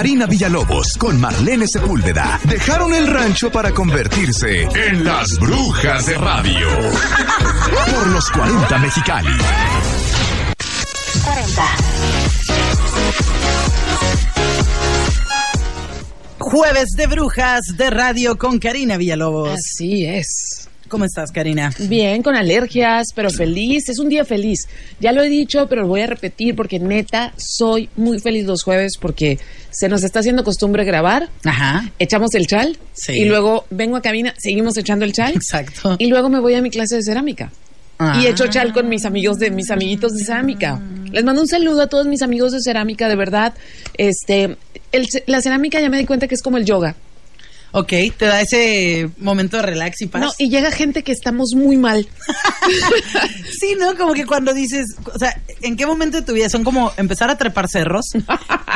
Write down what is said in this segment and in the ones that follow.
Karina Villalobos con Marlene Sepúlveda dejaron el rancho para convertirse en las brujas de radio. Por los 40 Mexicali. 40. Jueves de Brujas de Radio con Karina Villalobos. Así es. ¿Cómo estás, Karina? Bien, con alergias, pero feliz. Es un día feliz. Ya lo he dicho, pero lo voy a repetir porque neta soy muy feliz los jueves porque se nos está haciendo costumbre grabar. Ajá. Echamos el chal Sí. y luego vengo a cabina, seguimos echando el chal. Exacto. Y luego me voy a mi clase de cerámica. Ah. Y echo chal con mis amigos de mis amiguitos de cerámica. Les mando un saludo a todos mis amigos de cerámica, de verdad. Este, el la cerámica ya me di cuenta que es como el yoga. Ok, te da ese momento de relax y paz. No, y llega gente que estamos muy mal. Sí, ¿no? Como que cuando dices, o sea, ¿en qué momento de tu vida son como empezar a trepar cerros,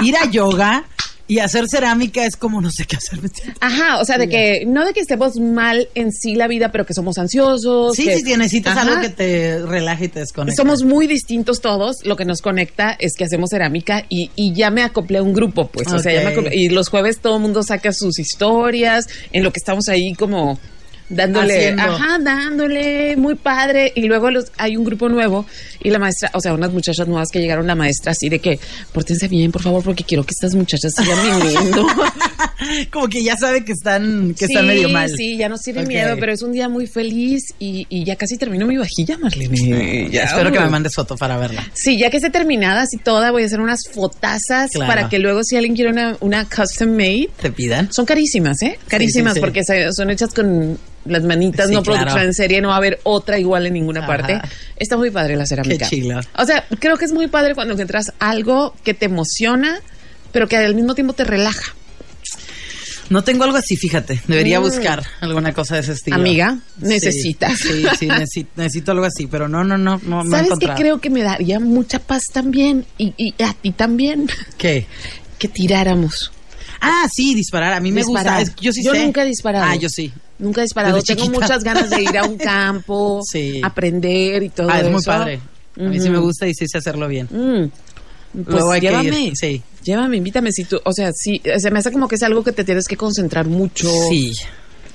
ir a yoga y hacer cerámica es como no sé qué hacer? Ajá, o sea, de que no de que estemos mal en sí la vida, pero que somos ansiosos. Sí, que- sí, necesitas Ajá. algo que te relaje y te desconecte. Somos muy distintos todos. Lo que nos conecta es que hacemos cerámica y, y ya me acoplé a un grupo, pues. O sea, ya me acoplé- Y los jueves todo el mundo saca sus historias en lo que estamos ahí como dándole, Haciendo. ajá, dándole, muy padre. Y luego los, hay un grupo nuevo y la maestra, o sea, unas muchachas nuevas que llegaron, la maestra así de que, pórtense bien, por favor, porque quiero que estas muchachas sigan viniendo. como que ya sabe que están, que están Sí, medio mal. Sí, ya nos tiene miedo, pero es un día muy feliz y, y ya casi termino mi vajilla, Marlene. Ya, Espero que me mandes foto para verla. Sí, ya que esté terminada así toda, voy a hacer unas fotazas Claro. para que luego si alguien quiere una, una custom made, ¿Te pidan? son carísimas, ¿eh? Carísimas sí, sí. porque son hechas con las manitas, Sí, no claro. producción en serie, no va a haber otra igual en ninguna Ajá. parte. Está muy padre la cerámica. Qué chilo. O sea, creo que es muy padre cuando encuentras algo que te emociona, pero que al mismo tiempo te relaja. No tengo algo así, fíjate. Debería Mm. buscar alguna cosa de ese estilo. Amiga, necesitas. Sí, sí, necesito, necesito algo así, pero no, no, no, no, no ¿Sabes qué encontrado. creo que me daría mucha paz también? Y, y a ti también. ¿Qué? Que tiráramos. Ah, sí, disparar. A mí me Disparar. gusta. Es- yo sí Yo sé. nunca he disparado. Ah, yo sí. Nunca he disparado. Desde Tengo chiquita. muchas ganas de ir a un campo, Sí. aprender y todo Ah, es muy eso. padre. A mí sí me gusta y sí sé hacerlo bien. Mm. Pues Luego hay que llévame. ir, sí. Llévame, invítame. Si tú, o sea, sí, se me hace como que es algo que te tienes que concentrar mucho. Sí.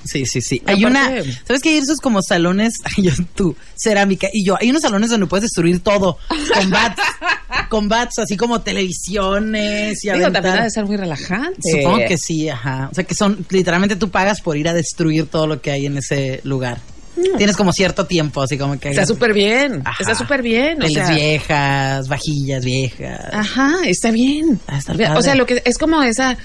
Sí, sí, sí. Hay una, ¿sabes qué? Hay esos como salones, ay, yo, tú, cerámica, y yo, hay unos salones donde puedes destruir todo, con bats, con bats, así como televisiones y Digo, también ha de ser muy relajante. Supongo que sí, ajá. O sea, que son, literalmente tú pagas por ir a destruir todo lo que hay en ese lugar. Tienes como cierto tiempo, así como que... Está súper bien. Ajá. Está súper bien. O sea, viejas, vajillas viejas. Ajá, está bien. Ah, está o padre. sea, lo que es como esa.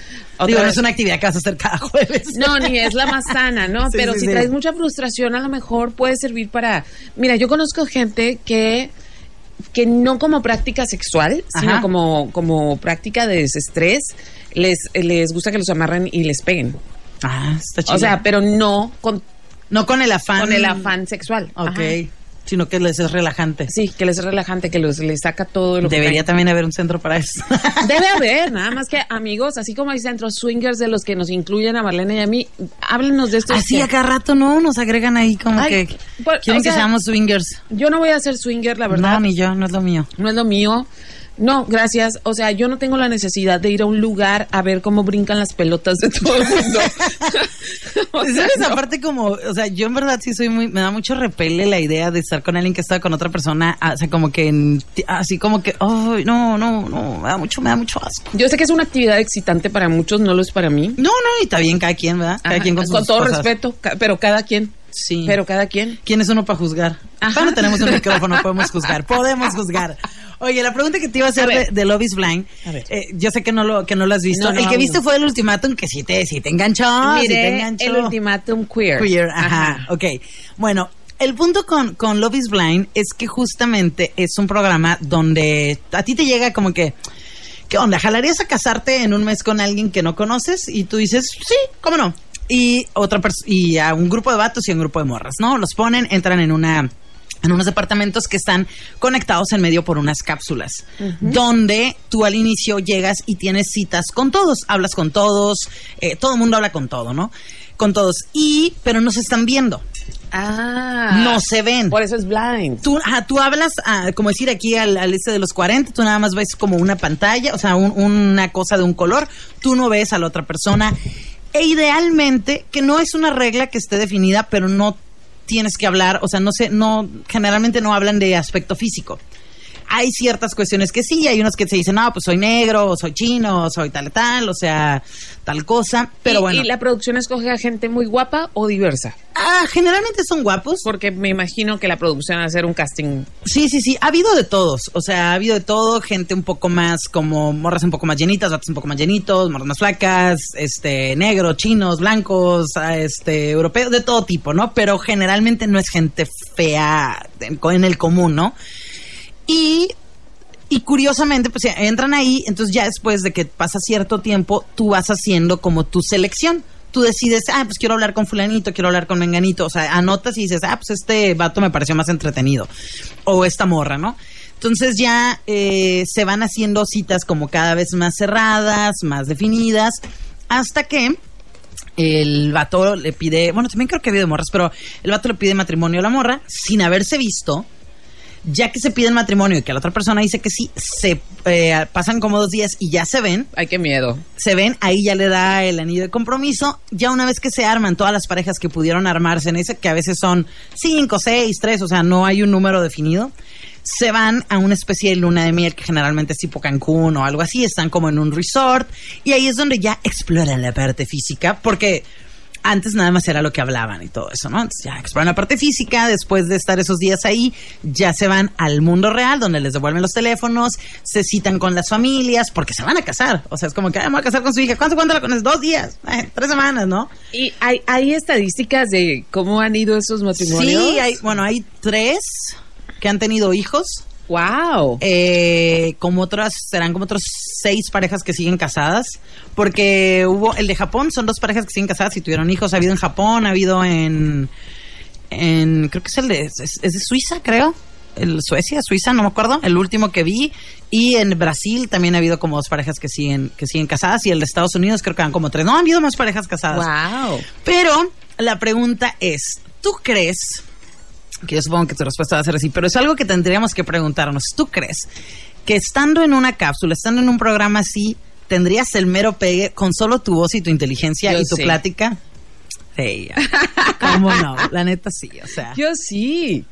Digo, no es una actividad que vas a hacer cada jueves. No, ni es la más sana, ¿no? Sí, Pero sí, si sí. traes mucha frustración, a lo mejor puede servir para. Mira, yo conozco gente que que no como práctica sexual, sino Ajá. como como práctica de desestrés, les les gusta que los amarren y les peguen. Ah, está chido. O sea, pero no con, no con el afán. con el afán sexual. Ok. Ajá. Sino que les es relajante. Sí, que les es relajante, que los, les saca todo lo que Debería también haber un centro para eso. Debe haber, nada más que amigos, así como hay centros swingers de los que nos incluyen a Marlene y a mí, háblenos de esto. Así a cada rato, ¿no? Nos agregan ahí como Ay, que pues, quieren o que sea, seamos swingers. Yo no voy a ser swinger, la verdad. No, ni yo, no es lo mío. no es lo mío. No, gracias. O sea, yo no tengo la necesidad de ir a un lugar a ver cómo brincan las pelotas de todo el mundo. O sea, ¿Sabes? no. Aparte como, o sea, yo en verdad sí soy muy, me da mucho repele la idea de estar con alguien que está con otra persona, ah, o sea, como que, en- así como que, ay, no, no, no, me da mucho, me da mucho asco. Yo sé que es una actividad excitante para muchos, no lo es para mí. No, no, y está bien cada quien, ¿verdad? Cada Ajá, quien con, sus todo cosas. respeto, pero cada quien. Sí. Pero cada quien. ¿Quién es uno para juzgar? Ajá. Tenemos un micrófono, podemos juzgar, podemos juzgar. Oye, la pregunta que te iba a hacer A de, de Love is Blind, A ver. eh, yo sé que no lo que no lo has visto. No, no, el que viste fue el ultimátum que sí te, sí te enganchó, sí te Miré enganchó. el ultimátum queer. Queer, ajá, ok. Bueno, el punto con, con Love is Blind es que justamente es un programa donde a ti te llega como que, ¿qué onda? ¿Jalarías a casarte en un mes con alguien que no conoces? Y tú dices, sí, ¿cómo no? Y otra y a un grupo de vatos y a un grupo de morras, ¿no? Los ponen, entran en una en unos departamentos que están conectados en medio por unas cápsulas, donde tú al inicio llegas y tienes citas con todos, hablas con todos, eh, todo el mundo habla con todo, ¿no? Con todos, y, pero no se están viendo. Ah. no se ven. Por eso es blind. Tú, ajá, tú hablas, ah, como decir aquí al, al este de los 40, tú nada más ves como una pantalla, o sea, un- una cosa de un color, tú no ves a la otra persona. E idealmente, que no es una regla que esté definida, pero no tienes que hablar, o sea, no sé, no, generalmente no hablan de aspecto físico. Hay ciertas cuestiones que sí, hay unos que se dicen, no, pues soy negro, o soy chino, o soy tal, tal, o sea, tal cosa, pero ¿Y, bueno. ¿Y la producción escoge a gente muy guapa o diversa? Ah, generalmente son guapos. Porque me imagino que la producción va a hacer un casting. Sí, sí, sí. Ha habido de todos. O sea, ha habido de todo. Gente un poco más como morras un poco más llenitas, vatos un poco más llenitos, morras más flacas, este, negros, chinos, blancos, ah, este, europeos, de todo tipo, ¿no? Pero generalmente no es gente fea en, en el común, ¿no? Y, y curiosamente, pues entran ahí, entonces ya después de que pasa cierto tiempo, tú vas haciendo como tu selección. Tú decides, ah, pues quiero hablar con fulanito, quiero hablar con menganito. O sea, anotas y dices, ah, pues este vato me pareció más entretenido. O esta morra, ¿no? Entonces ya eh, se van haciendo citas como cada vez más cerradas, más definidas, hasta que el vato le pide, bueno, también creo que ha habido morras, pero el vato le pide matrimonio a la morra sin haberse visto. Ya que se pide el matrimonio y que la otra persona dice que sí, se eh, pasan como dos días y ya se ven, Ay, qué miedo. se ven, ahí ya le da el anillo de compromiso. Ya una vez que se arman todas las parejas que pudieron armarse en ese, que a veces son cinco, seis, tres, o sea, no hay un número definido, se van a una especie de luna de miel que generalmente es tipo Cancún o algo así, están como en un resort y ahí es donde ya exploran la parte física, porque antes nada más era lo que hablaban y todo eso, ¿no? Entonces ya exploran la parte física, después de estar esos días ahí, ya se van al mundo real, donde les devuelven los teléfonos, se citan con las familias, porque se van a casar. O sea, es como que "Ay, me voy a casar con su hija. ¿Cuánto cuánto la conoces? Dos días, eh, tres semanas, ¿no? ¿Y hay, hay estadísticas de cómo han ido esos matrimonios? Sí, hay, bueno, hay tres que han tenido hijos. ¡Wow! Eh, como otras, serán como otros seis parejas que siguen casadas, porque hubo, el de Japón son dos parejas que siguen casadas y tuvieron hijos, ha habido en Japón, ha habido en, en creo que es el de, es, es de Suiza, creo, el Suecia, Suiza, no me acuerdo, el último que vi, y en Brasil también ha habido como dos parejas que siguen, que siguen casadas, y el de Estados Unidos creo que han como tres, no, han habido más parejas casadas. ¡Wow! Pero la pregunta es, ¿tú crees? Que yo supongo que tu respuesta va a ser así, pero es algo que tendríamos que preguntarnos. ¿Tú crees que estando en una cápsula, estando en un programa así, tendrías el mero pegue con solo tu voz y tu inteligencia Yo y tu sí. plática? Sí, ¿cómo no? La neta sí, o sea. Yo sí.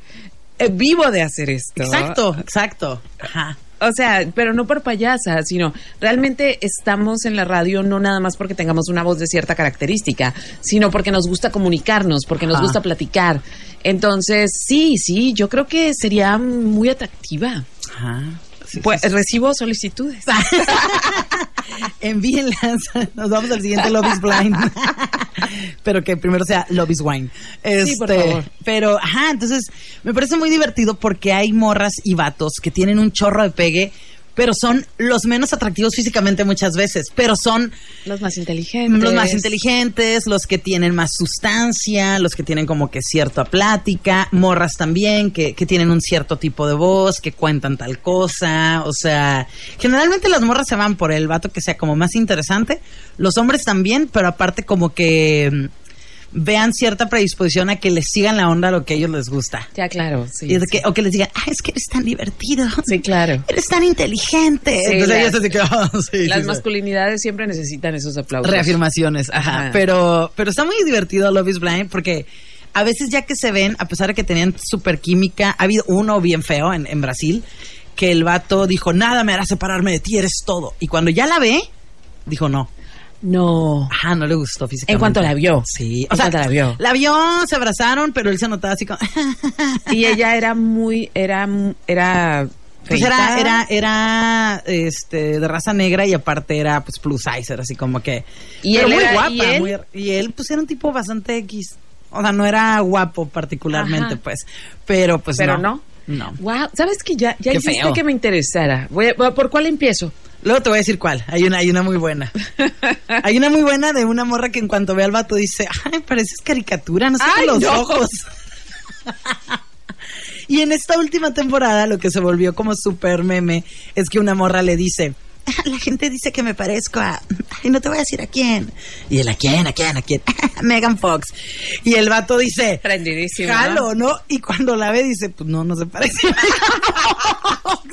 Eh, vivo de hacer esto. Exacto, exacto. Ajá. O sea, pero no por payasa, sino realmente estamos en la radio no nada más porque tengamos una voz de cierta característica, sino porque nos gusta comunicarnos, porque nos gusta platicar. Entonces, sí, sí, yo creo que sería muy atractiva. Ajá. Sí, Pues sí, sí. recibo solicitudes. Envíenlas. Nos vamos al siguiente Lobby's Blind. pero que primero sea Lobby's Wine. Sí, por Este, favor. Pero, ajá, entonces me parece muy divertido porque hay morras y vatos que tienen un chorro de pegue, pero son los menos atractivos físicamente muchas veces, pero son Los más inteligentes. los más inteligentes, los que tienen más sustancia, los que tienen como que cierta plática, morras también, que, que tienen un cierto tipo de voz, que cuentan tal cosa, o sea, generalmente las morras se van por el vato que sea como más interesante, los hombres también, pero aparte como que vean cierta predisposición a que les sigan la onda a lo que a ellos les gusta. Ya, claro, sí. Y es de sí. que, o que les digan, ah, es que eres tan divertido. Sí, claro. Eres tan inteligente. Sí, Entonces las- ellos así que, "Ah, sí, Las sí, sí". masculinidades siempre necesitan esos aplausos. Reafirmaciones, ajá. Ajá. Pero, pero está muy divertido Love is Blind porque a veces ya que se ven, a pesar de que tenían super química, ha habido uno bien feo en, en Brasil, que el vato dijo, nada me hará separarme de ti, eres todo. Y cuando ya la ve, dijo no. No. Ajá, no le gustó físicamente. En cuanto la vio. Sí. En cuanto la vio. La vio, se abrazaron, pero él se notaba así como... Y ella era muy, era, era. Pues era, era, era, este, de raza negra y aparte era, pues, plus size, era así como que... Y pero él muy era- guapa, y él- muy- y él, pues, era un tipo bastante X. O sea, no era guapo particularmente, Ajá. pues, pero, pues, Pero no. no. No. Wow, ¿sabes que ya, ya Qué hiciste feo. que me interesara? Voy a- ¿Por cuál empiezo? Luego te voy a decir cuál. Hay una, hay una muy buena. hay una muy buena de una morra que en cuanto ve al vato dice, ay, pareces caricatura, no sé Ay, los no. ojos. y en esta última temporada lo que se volvió como súper meme es que una morra le dice, la gente dice que me parezco a, ay, no te voy a decir a quién. Y él, ¿a quién? ¿A quién? ¿A quién? Megan Fox. Y el vato dice, Prendidísimo. jalo, ¿no? Y cuando la ve dice, pues no, no se parece a Megan Fox.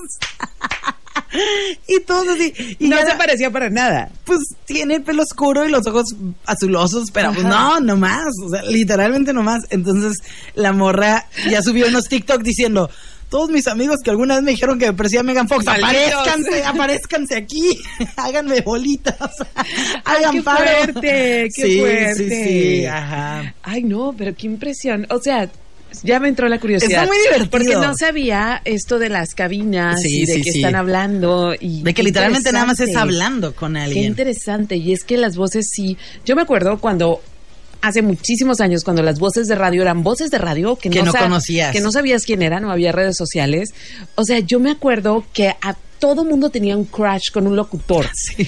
y todos así. Y no ya- se parecía para nada. pues tiene el pelo oscuro y los ojos azulosos, pero pues Ajá. no, no más, o sea, literalmente no más. Entonces la morra ya subió unos TikTok diciendo, todos mis amigos que alguna vez me dijeron que me parecía Megan Fox, aparezcanse, aparezcanse aquí, háganme bolitas, hagan qué paro. fuerte, qué sí, fuerte. Sí, sí, ajá. Ay, no, pero qué impresión. O sea, ya me entró la curiosidad. Está muy divertido. Porque no sabía esto de las cabinas Sí, y de sí, que sí. están hablando. Y De que qué literalmente nada más es hablando con Qué alguien. interesante. Y es que las voces sí. Yo me acuerdo cuando. Hace muchísimos años, cuando las voces de radio eran voces de radio que, Que no conocías. Que no sabías quién era, no había redes sociales. O sea, yo me acuerdo que a todo mundo tenía un crush con un locutor. Sí.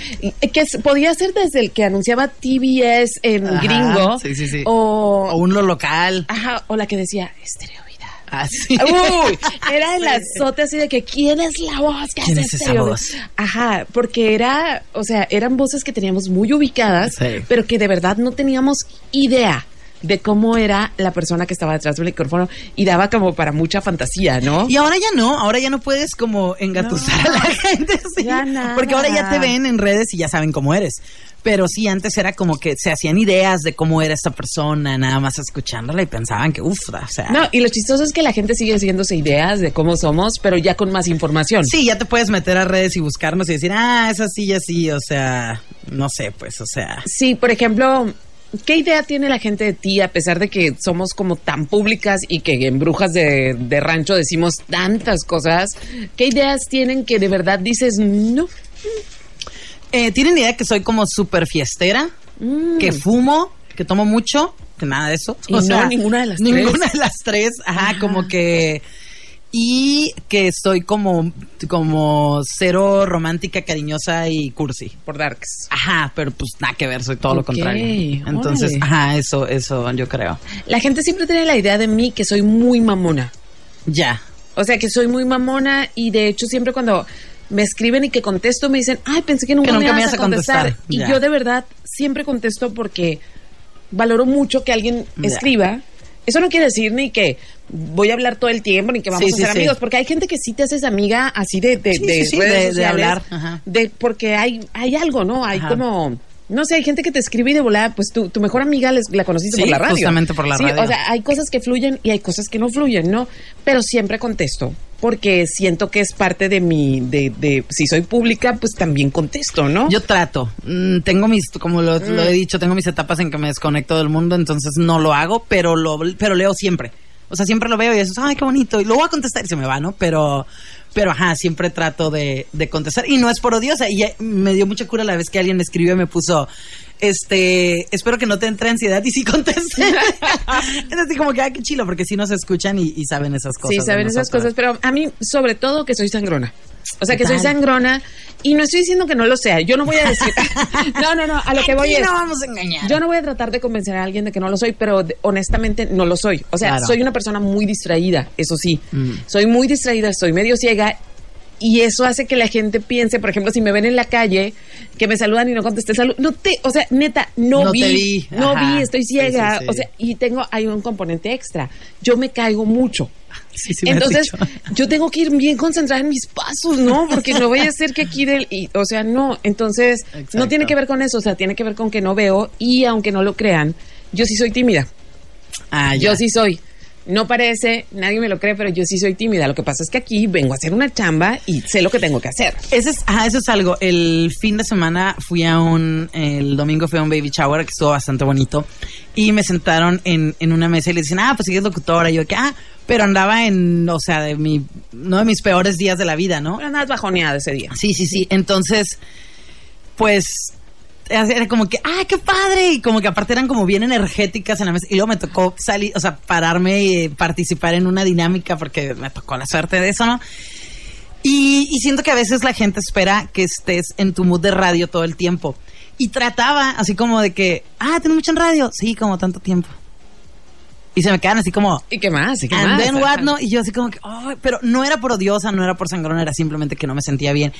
Que podía ser desde el que anunciaba TBS en Ajá, gringo. sí, sí, sí. O, O un lo local. ajá, o la que decía, estereovida. Así. Uy, era el azote así de que quién es la voz que ¿Quién hace es esa Stereo? voz? Ajá, porque era, o sea, eran voces que teníamos muy ubicadas, Sí. pero que de verdad no teníamos idea de cómo era la persona que estaba detrás del micrófono y daba como para mucha fantasía, ¿no? Y ahora ya no, ahora ya no puedes como engatusar No. a la gente, sí, Ya porque ahora ya te ven en redes y ya saben cómo eres. Pero sí, antes era como que se hacían ideas de cómo era esta persona, nada más escuchándola y pensaban que, uff, o sea... No, y lo chistoso es que la gente sigue haciéndose ideas de cómo somos, pero ya con más información. Sí, ya te puedes meter a redes y buscarnos y decir, ah, es así y así, o sea, no sé, pues, o sea... Sí, por ejemplo, ¿qué idea tiene la gente de ti a pesar de que somos como tan públicas y que en Brujas de, de Rancho decimos tantas cosas? ¿Qué ideas tienen que de verdad dices no? Eh, ¿Tienen idea que soy como súper fiestera? Mm. Que fumo, que tomo mucho, que nada de eso. Y no, ninguna de las tres. Ninguna de las tres, ajá, Ajá. como que... Y que soy como, como cero romántica, cariñosa y cursi. Por Darks. Ajá, pero pues nada que ver, soy todo lo Ok, contrario. Entonces, órale. ajá, eso, eso yo creo. La gente siempre tiene la idea de mí que soy muy mamona. Ya. O sea, que soy muy mamona y de hecho siempre cuando me escriben y que contesto me dicen, ay, pensé que nunca, me ibas a contestar. contestar. Y Ya. yo de verdad siempre contesto porque valoro mucho que alguien Ya. escriba. Eso no quiere decir ni que voy a hablar todo el tiempo ni que vamos Sí, a ser sí. amigos, porque hay gente que sí te haces amiga así de, de, de redes de- hablar, ajá. de porque hay hay algo, ¿no? Hay Ajá. como no sé, hay gente que te escribe y de volada, pues tu, tu mejor amiga les- la conociste Sí, por la radio. justamente por la Sí, radio. O sea, hay cosas que fluyen y hay cosas que no fluyen, ¿no? Pero siempre contesto porque siento que es parte de mi, de, de si soy pública, pues también contesto, ¿no? Yo trato. Mm, tengo mis, como lo, lo Mm. he dicho, tengo mis etapas en que me desconecto del mundo, entonces no lo hago, pero lo, pero leo siempre. O sea, siempre lo veo y eso, ay, qué bonito. Y lo voy a contestar y se me va, ¿no? Pero, pero ajá, siempre trato de, de contestar. Y no es por odiosa. Y me dio mucha cura la vez que alguien me escribió y me puso, este, espero que no te entre ansiedad y sí contesté. es así como que, ay, qué chilo, porque sí nos escuchan y, y saben esas cosas. Sí, saben esas cosas, pero a mí, sobre todo, que soy sangrona. O sea, que soy sangrona y no estoy diciendo que no lo sea. Yo no voy a decir. no, no, no. A lo que voy Aquí es. no vamos a engañar. Yo no voy a tratar de convencer a alguien de que no lo soy, pero de- honestamente no lo soy. O sea, Claro. soy una persona muy distraída, eso sí. Mm. Soy muy distraída, soy medio ciega. Y eso hace que la gente piense, por ejemplo, si me ven en la calle, que me saludan y no contesté salud. No te, o sea, neta, no, No vi, te vi. no Ajá. vi, estoy Sí, ciega. sí, sí. O sea, y tengo, hay un componente extra. Yo me caigo mucho. Sí, sí Entonces, yo tengo que ir bien concentrada en mis pasos, ¿no? Porque no voy a hacer que aquí del. y, o sea, no. Entonces, no tiene que ver con eso. O sea, tiene que ver con que no veo. Y aunque no lo crean, yo sí soy tímida. Ah, Yo sí soy. No parece, nadie me lo cree, pero yo sí soy tímida. Lo que pasa es que aquí vengo a hacer una chamba y sé lo que tengo que hacer. Ese es, ajá, eso es algo. El fin de semana fui a un, el domingo fui a un baby shower que estuvo bastante bonito y me sentaron en, en una mesa y le dicen, ah, pues sigues locutora. Y yo, que, ah, pero andaba en, o sea, de mi, no de mis peores días de la vida, ¿no? Nada bajoneada ese día. Sí, sí, sí. Entonces, pues era como que, ¡ah, qué padre! Y como que aparte eran como bien energéticas en la mesa. Y luego me tocó salir, o sea, pararme y participar en una dinámica porque me tocó la suerte de eso, ¿no? Y, y siento que a veces la gente espera que estés en tu mood de radio todo el tiempo. Y trataba así como de que, ah, ¿tienes mucho en radio? Sí, como tanto tiempo. Y se me quedan así como, ¿Y qué más? ¿Y qué and más? then what, no? Y yo así como que, pero no era por odiosa, no era por sangrón, era simplemente que no me sentía bien.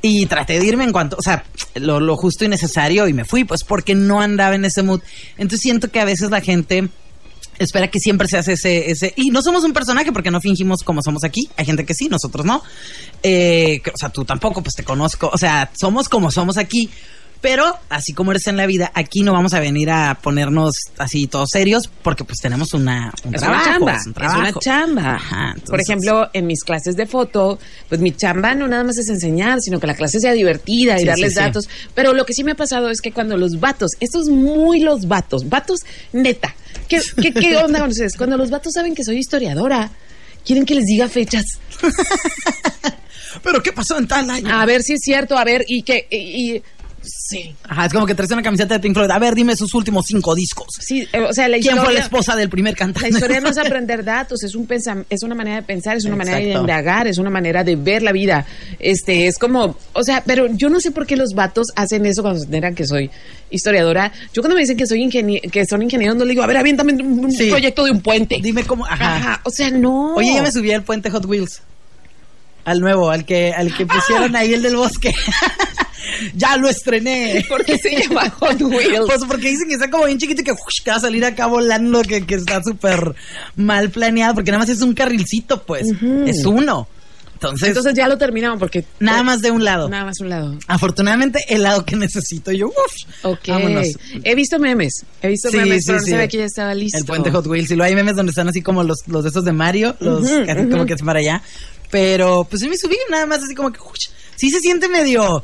Y traté de irme en cuanto, o sea, lo, lo justo y necesario y me fui, pues porque no andaba en ese mood. Entonces siento que a veces la gente espera que siempre se hace ese, ese, y no somos un personaje porque no fingimos como somos aquí. Hay gente que sí, nosotros no. Eh, que- o sea, tú tampoco, pues te conozco. O sea, somos como somos aquí. Pero, así como eres en la vida, aquí no vamos a venir a ponernos así todos serios porque pues tenemos una, un Es trabajo, una chamba, es un es trabajo. una chamba. Ajá, Por ejemplo, en mis clases de foto, pues mi chamba no nada más es enseñar, sino que la clase sea divertida y Sí, darles sí, sí. datos. Pero lo que sí me ha pasado es que cuando los vatos, esto es muy los vatos, vatos neta, ¿qué, qué, qué onda con ustedes? Cuando los vatos saben que soy historiadora, quieren que les diga fechas. Pero ¿qué pasó en tal año? A ver si es cierto, a ver, y que, y, y- sí. Ajá, es como que traes una camiseta de Pink Floyd. A ver, dime sus últimos cinco discos. Sí, eh, o sea, la ¿Quién historia... fue la esposa del primer cantante? La historia no es aprender datos, es un pensam- es una manera de pensar, es una manera de indagar, es una manera de ver la vida. Este, es como, o sea, pero yo no sé por qué los vatos hacen eso cuando se enteran que soy historiadora. Yo cuando me dicen que soy ingenie que son ingenieros, no le digo, a ver, aviéntame un, Sí. proyecto de un puente. Dime cómo. Ajá. Ajá, o sea, no. Oye, ya me subí al puente Hot Wheels. Al nuevo, al que, al que pusieron ahí el del bosque. ya lo estrené. ¿Por qué se llama Hot Wheels? Pues porque dicen que está como bien chiquito y que, que va a salir acá volando, que, que está súper mal planeado, porque nada más es un carrilcito, pues. Es uno. Entonces, Entonces ya lo terminamos porque nada más de un lado. nada más un lado. Afortunadamente, el lado que necesito. Yo, uff. Ok. Vámonos. He visto memes. He visto Sí, memes, sí, pero no sí. sabía que ya estaba listo. El puente Hot Wheels. Y luego hay memes donde están así como los, los de esos de Mario, los Ujú, así ujú. como que es para allá. Pero pues sí me subí nada más así como que ush, sí se siente medio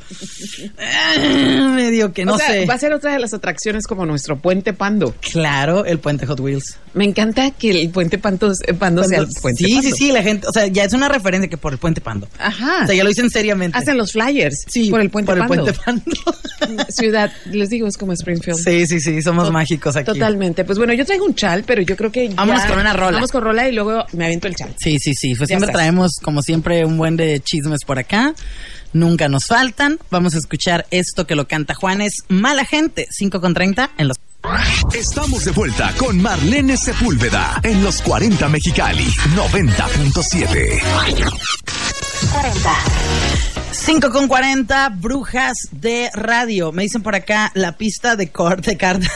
eh, medio que no o sea, sé. va a ser otra de las atracciones como nuestro puente Pando. Claro, el puente Hot Wheels. Me encanta que el puente Pando, eh, Pando sea el puente sí, Pando. sí, sí, la gente, o sea, ya es una referencia que por el puente Pando. Ajá. O sea, ya lo dicen seriamente. Hacen los flyers sí, por el puente por el Pando. puente Pando. Ciudad, les digo, es como Springfield. sí, sí, sí, somos mágicos aquí. Totalmente. Pues bueno, yo traigo un chal, pero yo creo que ya- Vámonos con una rola. Vamos con rola y luego me aviento el chal. Sí, sí, sí. Pues Ya siempre traemos, como siempre, un buen de chismes por acá. Nunca nos faltan. Vamos a escuchar esto que lo canta Juanes. Mala gente, 5 con 30 en los... Estamos de vuelta con Marlene Sepúlveda en los 40 Mexicali 90.7. 5 con 40, brujas de radio. Me dicen por acá la pista de corte carta.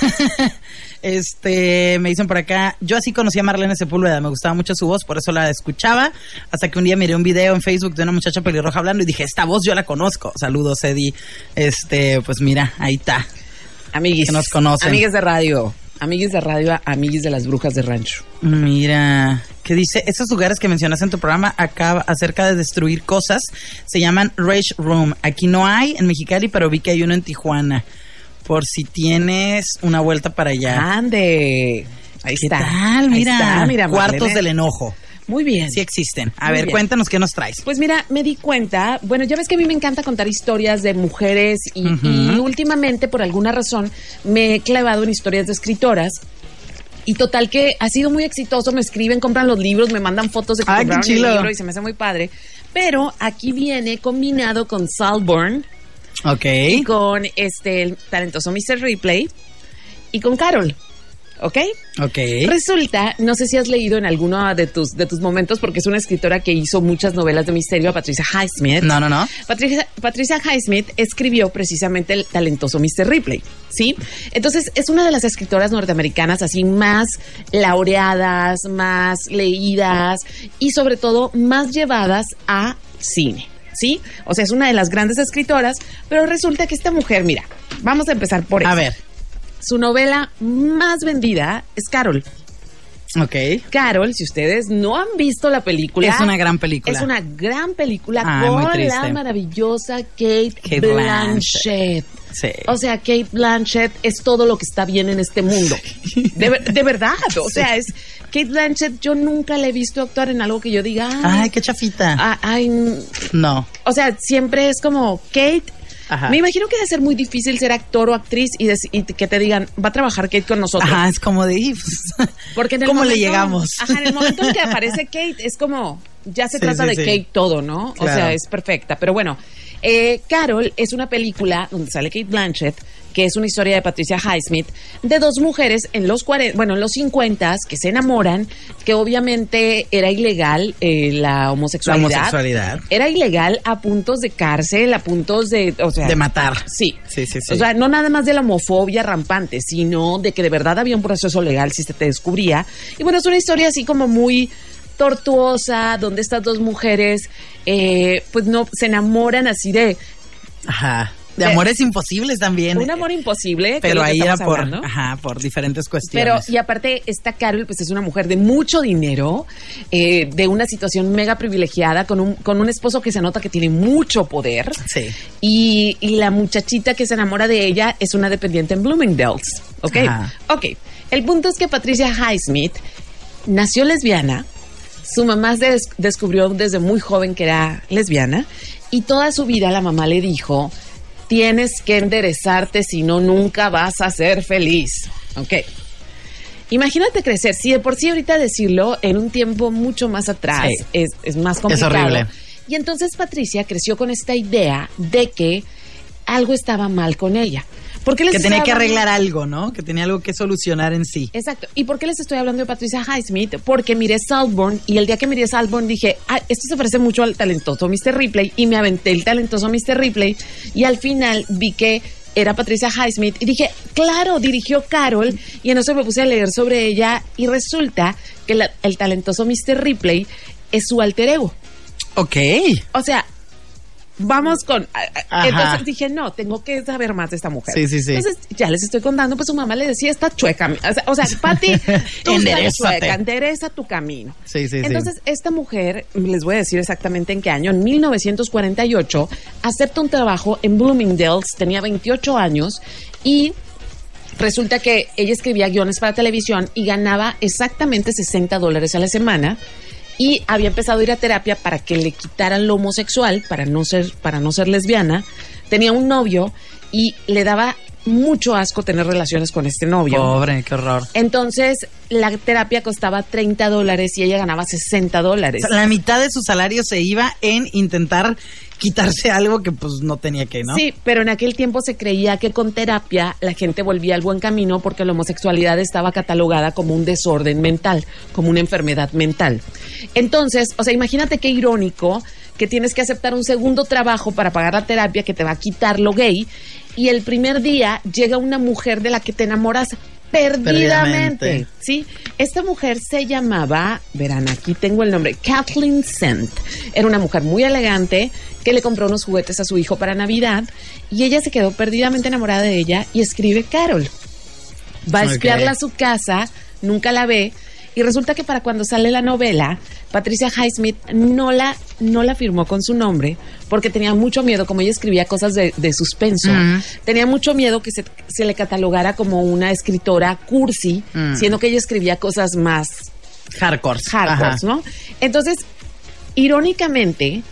este, me dicen por acá, yo así conocí a Marlene Sepúlveda, me gustaba mucho su voz, por eso la escuchaba. Hasta que un día miré un video en Facebook de una muchacha pelirroja hablando y dije, esta voz yo la conozco. Saludos, Eddie. Este, pues mira, ahí está. Amiguis. Que nos conocen. Amigues de radio. Amigues de radio, amiguis de las brujas de rancho. Mira, que dice, esos lugares que mencionas en tu programa acá acerca de destruir cosas se llaman Rage Room. Aquí no hay en Mexicali, pero vi que hay uno en Tijuana. Por si tienes una vuelta para allá. Ande. Ahí ¿Qué está. tal? Ahí Mira, está, mira, cuartos Marlene. del enojo. Muy bien. Sí existen. A Muy ver, bien. cuéntanos qué nos traes. Pues mira, me di cuenta, bueno, ya ves que a mí me encanta contar historias de mujeres y, últimamente, por alguna razón, me he clavado en historias de escritoras. Y total que ha sido muy exitoso, me escriben, compran los libros, me mandan fotos de que Ay, compraron el libro y se me hace muy padre. Pero aquí viene combinado con Salborn Ok. y con este el talentoso Mr. Replay y con Carol. ¿Ok? Ok. Resulta, no sé si has leído en alguno de tus, de tus momentos, porque es una escritora que hizo muchas novelas de misterio, Patricia Highsmith. No, no, no. Patricia, Patricia Highsmith escribió precisamente el talentoso Mr. Ripley, ¿sí? Entonces, es una de las escritoras norteamericanas así más laureadas, más leídas y sobre todo más llevadas a cine. ¿Sí? O sea, es una de las grandes escritoras, pero resulta que esta mujer, mira, vamos a empezar por A ver. Su novela más vendida es Carol. Ok. Carol, si ustedes no han visto la película. Es una gran película. Es una gran película muy con la maravillosa Kate, Kate Blanchett. Sí. O sea, Kate Blanchett es todo lo que está bien en este mundo. De, ver- de verdad. O sea, es. Kate Blanchett, yo nunca la he visto actuar en algo que yo diga. Ay, Ay, qué chafita. ah, ay, No. o sea, siempre es como Kate. Ajá. Me imagino que debe ser muy difícil ser actor o actriz y, y que te digan, va a trabajar Kate con nosotros. Ajá, es como de... "Ih, pues, Porque en el ¿Cómo le llegamos? Ajá, en el momento en que aparece Kate es como ya se Sí, trata sí, de sí. Kate todo, ¿no? O sea, es perfecta. Pero bueno, Eh, Carol es una película donde sale Kate Blanchett, que es una historia de Patricia Highsmith, de dos mujeres en los 40, bueno, en los 50 que se enamoran, que obviamente era ilegal eh, la homosexualidad. La homosexualidad. Era ilegal a puntos de cárcel, a puntos de, o sea, De matar. Sí. Sí, sí, sí. O sea, no nada más de la homofobia rampante, sino de que de verdad había un proceso legal si se te descubría. Y bueno, es una historia así como muy tortuosa, donde estas dos mujeres, eh, pues no, se enamoran así de Ajá. De De- amores imposibles también. un amor imposible. Pero ahí era por, hablando. ajá, por diferentes Pero, cuestiones. y aparte, esta Carol, pues es una mujer de mucho dinero, eh, de una situación mega privilegiada, con un, con un esposo que se nota que tiene mucho poder. Sí. Y, y la muchachita que se enamora de ella es una dependiente en Bloomingdale's. ¿Ok? Ajá. Ok. El punto es que Patricia Highsmith nació lesbiana. Su mamá des- descubrió desde muy joven que era lesbiana. Y toda su vida la mamá le dijo: Tienes que enderezarte, si no, nunca vas a ser feliz. Ok. Imagínate crecer, si de por sí ahorita decirlo en un tiempo mucho más atrás Sí. es, es más complicado. horrible. Y entonces Patricia creció con esta idea de que algo estaba mal con ella. ¿Por qué les Que tenía que arreglar algo, ¿no? Que tenía algo que solucionar en sí. Exacto. ¿Y por qué les estoy hablando de Patricia Highsmith? Porque miré Saltburn y el día que miré Saltburn dije, ah, esto se parece mucho al talentoso Mr. Ripley y me aventé el talentoso Mr. Ripley y al final vi que era Patricia Highsmith y dije, claro, dirigió Carol y en eso me puse a leer sobre ella y resulta que la- el talentoso Mr. Ripley es su alter ego. Ok. O sea, vamos con... Ajá. Entonces dije, no, tengo que saber más de esta mujer. Sí, sí, sí. Entonces, ya les estoy contando, pues su mamá le decía, está chueca. O sea, o sea Pati, tú estás chueca, endereza tu camino. Sí, sí, sí. Entonces, esta mujer, les voy a decir exactamente en qué año, en 1948, acepta un trabajo en Bloomingdale's, tenía 28 años y... Resulta que ella escribía guiones para televisión y ganaba exactamente 60 dólares a la semana y había empezado a ir a terapia para que le quitaran lo homosexual, para no ser, para no ser lesbiana. Tenía un novio y le daba mucho asco tener relaciones con este novio. Pobre, qué horror. Entonces, la terapia costaba 30 dólares y ella ganaba 60 dólares. O sea, la mitad de su salario se iba en intentar quitarse algo que pues no tenía que, ¿no? Sí, pero en aquel tiempo se creía que con terapia la gente volvía al buen camino porque la homosexualidad estaba catalogada como un desorden mental, como una enfermedad mental. Entonces, o sea, imagínate qué irónico que tienes que aceptar un segundo trabajo para pagar la terapia que te va a quitar lo gay y el primer día llega una mujer de la que te enamoras perdidamente. Perdidamente. Sí, esta mujer se llamaba, verán, aquí tengo el nombre, Kathleen Sent. Era una mujer muy elegante que le compró unos juguetes a su hijo para Navidad y ella se quedó perdidamente enamorada de ella y escribe Carol. Va a espiarla a su casa, nunca la ve y resulta que para cuando sale la novela, Patricia Highsmith no la, no la firmó con su nombre porque tenía mucho miedo, como ella escribía cosas de, de suspenso, tenía mucho miedo que se, se le catalogara como una escritora cursi, Mm. siendo que ella escribía cosas más Hardcore. hardcore. ¿no? Entonces, irónicamente,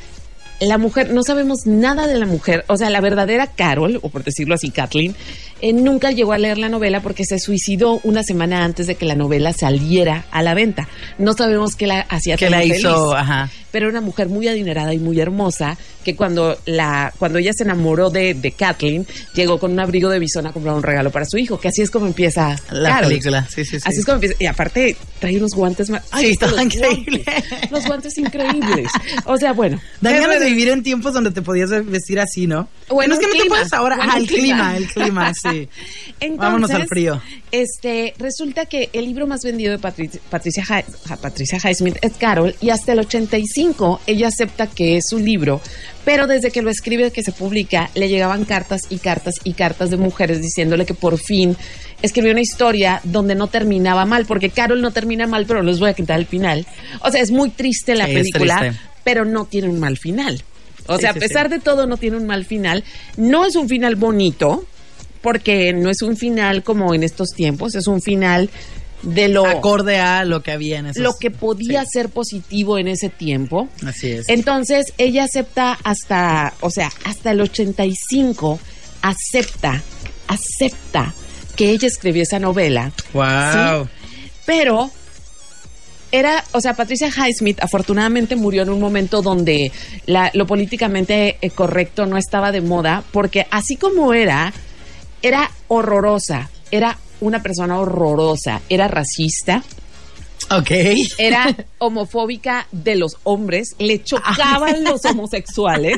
la mujer, no sabemos nada de la mujer, o sea, la verdadera Carol, o por decirlo así, Kathleen, eh, nunca llegó a leer la novela porque se suicidó una semana antes de que la novela saliera a la venta. No sabemos qué la hacía tan la feliz, hizo, ajá. pero era una mujer muy adinerada y muy hermosa que cuando la cuando ella se enamoró de, de Kathleen, llegó con un abrigo de bisón a comprar un regalo para su hijo, que así es como empieza La Carol. película, sí, sí, sí. Así es como empieza. Y aparte, trae unos guantes más. Sí, es que estaba increíble. guantes, los guantes increíbles. O sea, bueno. Dan ganas de vivir en tiempos donde te podías vestir así, ¿no? Bueno, no es que no te puedes ahora. Bueno, ah, el clima, clima. el clima, sí. Entonces, Vámonos al frío. Este, resulta que el libro más vendido de Patricia, Ja- Patricia Highsmith es Carol y hasta el 85 ella acepta que es su libro, pero desde que lo escribe, que se publica, le llegaban cartas y cartas y cartas de mujeres diciéndole que por fin escribió una historia donde no terminaba mal, porque Carol no termina mal, pero les voy a quitar el final. O sea, es muy triste la Sí, película, pero no tiene un mal final. O Sí, sea, a pesar sí. de todo, no tiene un mal final. No es un final bonito, porque no es un final como en estos tiempos, es un final de lo, Acorde a lo que había en esos... lo que podía Sí, ser positivo en ese tiempo. Así es. Entonces, ella acepta hasta, o sea, hasta el 85, acepta, acepta que ella escribió esa novela. wow. Pero era, o sea, Patricia Highsmith afortunadamente murió en un momento donde la- lo políticamente eh, correcto no estaba de moda, porque así como era, era horrorosa, era una persona horrorosa, era racista, Ok. era homofóbica de los hombres, le chocaban los homosexuales.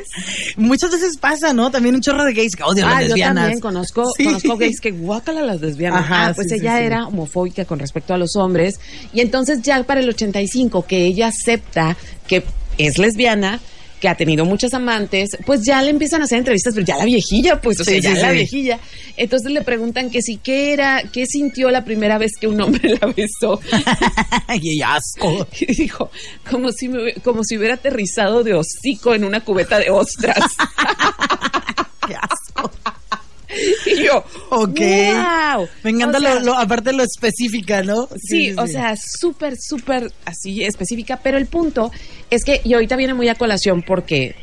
Muchas veces pasa, ¿no? También un chorro de gays que odian a Ah, las yo lesbianas. también conozco, Sí. conozco gays que guácala las lesbianas. Ajá, ah, pues sí, ella sí. era homofóbica con respecto a los hombres. Y entonces ya para el 85, que ella acepta que es lesbiana, que ha tenido muchas amantes, pues ya le empiezan a hacer entrevistas, pero ya la viejilla, pues, o Sí, sea, ya sí, la sí. viejilla. Entonces le preguntan que si, ¿qué era, qué sintió la primera vez que un hombre la besó? y asco. Y dijo, como si, me, como si hubiera aterrizado de hocico en una cubeta de ostras. Qué asco. y yo, Ok. wow. Me encanta O sea, lo, lo- aparte lo específica, ¿no? Sí, o sea, súper, súper así específica, pero el punto es que, y ahorita viene muy a colación porque,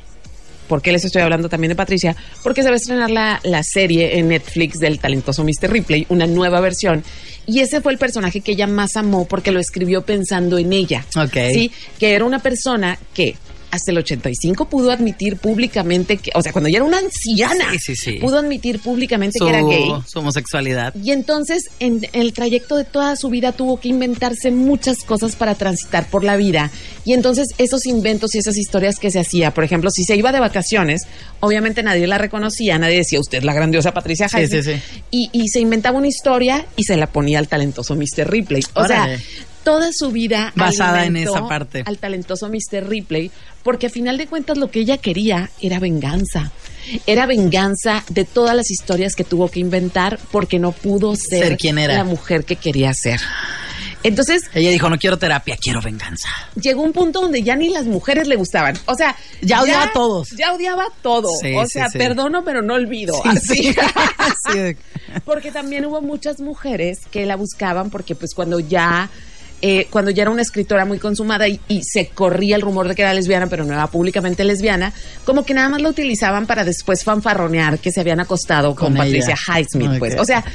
porque les estoy hablando también de Patricia, porque se va a estrenar la, la serie en Netflix del talentoso Mr. Ripley, una nueva versión, y ese fue el personaje que ella más amó porque lo escribió pensando en ella. Ok. Sí, que era una persona que hasta el 85 pudo admitir públicamente que, o sea, cuando ya era una anciana, Sí, sí, sí. pudo admitir públicamente su, que era gay. su homosexualidad. Y entonces, en el trayecto de toda su vida, tuvo que inventarse muchas cosas para transitar por la vida. Y entonces, esos inventos y esas historias que se hacía, por ejemplo, si se iba de vacaciones, obviamente nadie la reconocía, nadie decía, usted la grandiosa Patricia Sí, Highsmith". sí, sí. Y, y se inventaba una historia y se la ponía al talentoso Mr. Ripley. O Órale. sea, toda su vida Basada en esa parte. al talentoso Mr. Ripley, porque a final de cuentas lo que ella quería era venganza. Era venganza de todas las historias que tuvo que inventar porque no pudo ser, Ser quien era. la mujer que quería ser. Entonces Ella dijo, no quiero terapia, quiero venganza. llegó un punto donde ya ni las mujeres le gustaban. O sea, Ya odiaba a todos. Ya odiaba todo. Sí, o sea, sí. perdono pero no olvido. Sí, Así. porque también hubo muchas mujeres que la buscaban porque pues cuando ya eh, cuando ya era una escritora muy consumada y, y se corría el rumor de que era lesbiana pero no era públicamente lesbiana como que nada más la utilizaban para después fanfarronear que se habían acostado con, Con Patricia. Highsmith pues o sea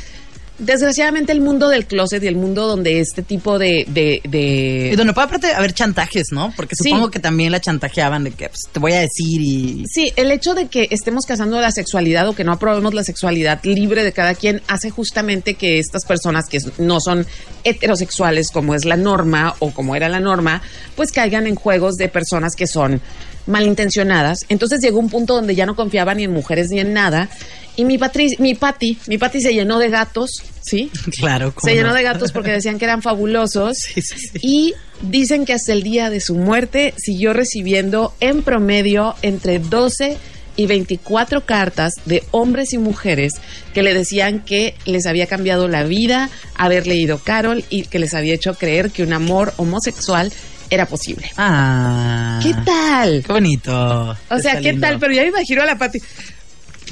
desgraciadamente el mundo del closet y el mundo donde este tipo de, de, de- Y donde puede aparte haber chantajes, ¿no? Porque Sí. supongo que también la chantajeaban de que pues, te voy a decir y... Sí, el hecho de que estemos casando la sexualidad o que no aprobemos la sexualidad libre de cada quien hace justamente que estas personas que no son heterosexuales como es la norma o como era la norma, pues caigan en juegos de personas que son malintencionadas. Entonces llegó un punto donde ya no confiaba ni en mujeres ni en nada. Y mi Patri, mi Pati, mi Pati se llenó de gatos, ¿sí? Claro, ¿cómo Se llenó de gatos porque decían que eran fabulosos. Sí, sí, sí. Y dicen que hasta el día de su muerte siguió recibiendo en promedio entre 12 y 24 cartas de hombres y mujeres que le decían que les había cambiado la vida haber leído Carol y que les había hecho creer que un amor homosexual era posible. Ah. ¿Qué tal? Qué bonito. O sea, ¿qué lindo. tal? Pero ya me imagino a la Pati.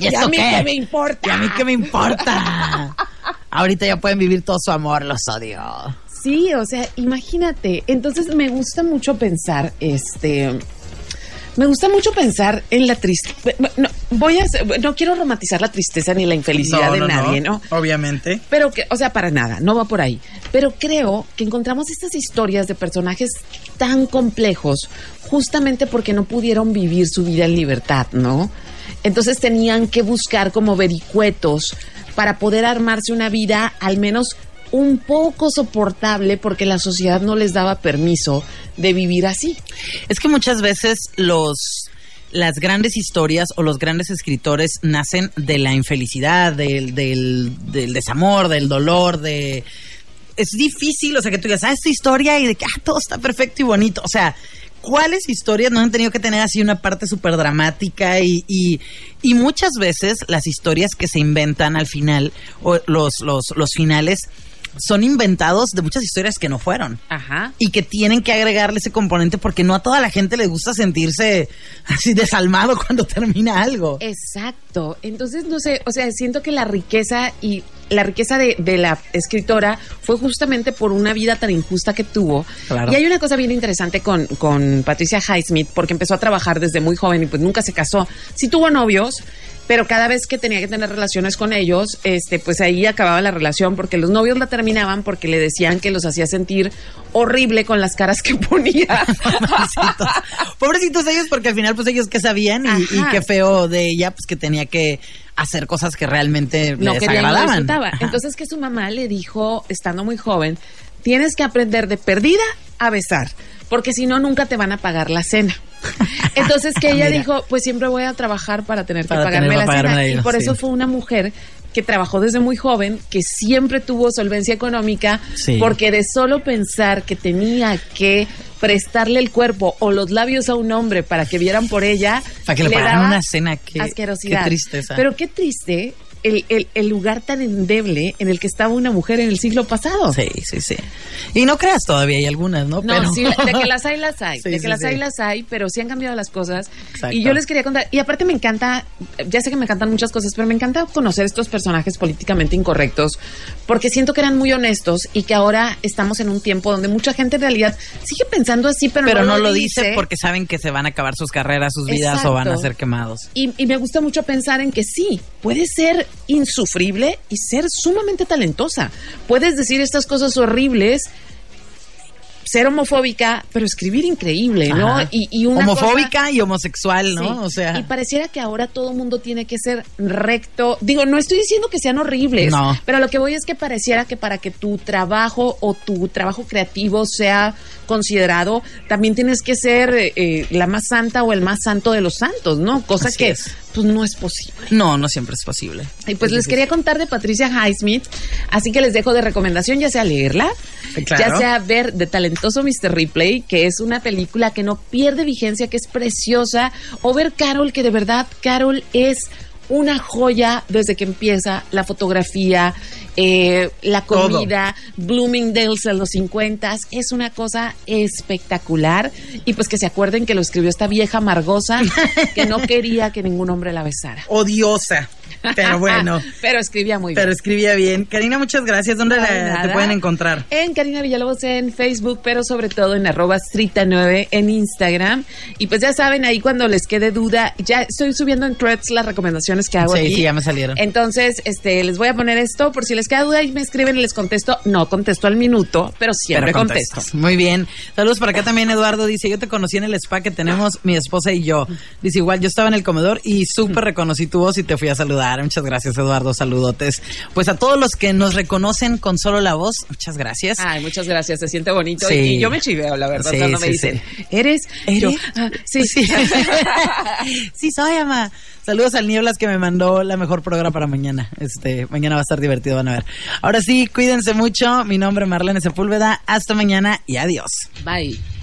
¿Y ¿Y a mí qué? qué me importa? ¿Y a mí qué me importa? Ahorita ya pueden vivir todo su amor, los odio. Sí, o sea, imagínate. Entonces me gusta mucho pensar, este, me gusta mucho pensar en la tristeza. No, voy a, no quiero romantizar la tristeza ni la infelicidad de nadie, ¿no? Obviamente. Pero que, o sea, para nada, no va por ahí. Pero creo que encontramos estas historias de personajes tan complejos justamente porque no pudieron vivir su vida en libertad, ¿no? Entonces tenían que buscar como vericuetos para poder armarse una vida al menos un poco soportable porque la sociedad no les daba permiso de vivir así. Es que muchas veces los las grandes historias o los grandes escritores nacen de la infelicidad, del, del, del desamor, del dolor, de es difícil, o sea, que tú digas, ah, esta historia y de que ah, todo está perfecto y bonito. O sea, ¿cuáles historias no han tenido que tener así una parte súper dramática? Y, y, y muchas veces las historias que se inventan al final, o los, los, los finales, son inventados de muchas historias que no fueron Ajá. y que tienen que agregarle ese componente porque no a toda la gente le gusta sentirse así desalmado cuando termina algo. Exacto. Entonces, no sé, o sea, siento que la riqueza y la riqueza de, de la escritora fue justamente por una vida tan injusta que tuvo. Claro. Y hay una cosa bien interesante con, con Patricia Highsmith, porque empezó a trabajar desde muy joven y pues nunca se casó. Sí tuvo novios pero cada vez que tenía que tener relaciones con ellos, este, pues ahí acababa la relación porque los novios la terminaban porque le decían que los hacía sentir horrible con las caras que ponía. Pobrecitos. Pobrecitos ellos porque al final pues ellos que sabían y, qué feo de ella pues que tenía que hacer cosas que realmente no le no desagradaban. Entonces que su mamá le dijo, estando muy joven, tienes que aprender de perdida a besar, porque si no nunca te van a pagar la cena. Entonces que ella dijo, pues siempre voy a trabajar para tener que Para pagarme tener la para cena. pagarme y por sí. eso fue una mujer que trabajó desde muy joven, que siempre tuvo solvencia económica, Sí. porque de solo pensar que tenía que prestarle el cuerpo o los labios a un hombre para que vieran por ella, Para que le pagaran daba una cena, qué- asquerosidad. qué tristeza. Pero qué triste el, el- el lugar tan endeble en el que estaba una mujer en el siglo pasado. Sí, sí, sí. Y no creas todavía hay algunas, ¿no? No, Pero- sí, de que las hay, las hay. Sí, de que sí, las sí. hay, las hay, pero sí han cambiado las cosas. Exacto. Y yo les quería contar, y aparte me encanta, ya sé que me encantan muchas cosas, pero me encanta conocer estos personajes políticamente incorrectos, porque siento que eran muy honestos y que ahora estamos en un tiempo donde mucha gente en realidad sigue pensando así, pero, pero no, no lo dice porque saben que se van a acabar sus carreras, sus vidas o van a ser quemados. Y, y me gusta mucho pensar en que sí, puedes ser insufrible y ser sumamente talentosa. Puedes decir estas cosas horribles, ser homofóbica, pero escribir increíble, ¿no? Y, y una Homofóbica cosa- y homosexual, ¿no? Sí. O sea, Y pareciera que ahora todo el mundo tiene que ser recto. Digo, no estoy diciendo que sean horribles, No. pero lo que voy es que pareciera que para que tu trabajo o tu trabajo creativo sea considerado, también tienes que ser eh, eh, la más santa o el más santo de los santos, ¿no? Cosa Así que es. Pues no es posible. no, no siempre es posible. Y pues Es les difícil. quería contar de Patricia Highsmith, así que les dejo de recomendación ya sea leerla, claro. ya sea ver de talentoso Mr. Ripley, que es una película que no pierde vigencia, que es preciosa, o ver Carol, que de verdad Carol es una joya desde que empieza la fotografía, eh, la Todo. comida, Bloomingdale's en los 50 es una cosa espectacular. Y pues que se acuerden que lo escribió esta vieja amargosa que no quería que ningún hombre la besara. Odiosa. Pero bueno. Pero escribía muy bien. Pero escribía bien. Karina, muchas gracias. ¿Dónde No, la- de te pueden encontrar? En Karina Villalobos en Facebook, pero sobre todo en arroba strita9 en Instagram. Y pues ya saben, ahí cuando les quede duda, ya estoy subiendo en threads las recomendaciones que hago Sí, sí, ya me salieron. Entonces, este, les voy a poner esto por si les queda duda y me escriben y les contesto. No contesto al minuto, pero siempre Pero contesto. Muy bien. Saludos para acá también, Eduardo. Dice, yo te conocí en el spa que tenemos mi esposa y yo. Dice, igual yo estaba en el comedor y súper reconocí tu voz y te fui a saludar. Muchas gracias, Eduardo. Saludotes. Pues a todos los que nos reconocen con solo la voz, muchas gracias. Ay, muchas gracias, se siente bonito. Sí. Y yo me chiveo, la verdad, Sí, cuando me sí, dicen. ¿eres? ¿Eres? Yo, "Ah, sí, Sí. sí, soy, ama. Saludos al Nieblas que me mandó la mejor programa para mañana. Este, mañana va a estar divertido, van a ver. Ahora sí, cuídense mucho. Mi nombre es Marlene Sepúlveda. Hasta mañana y adiós. Bye.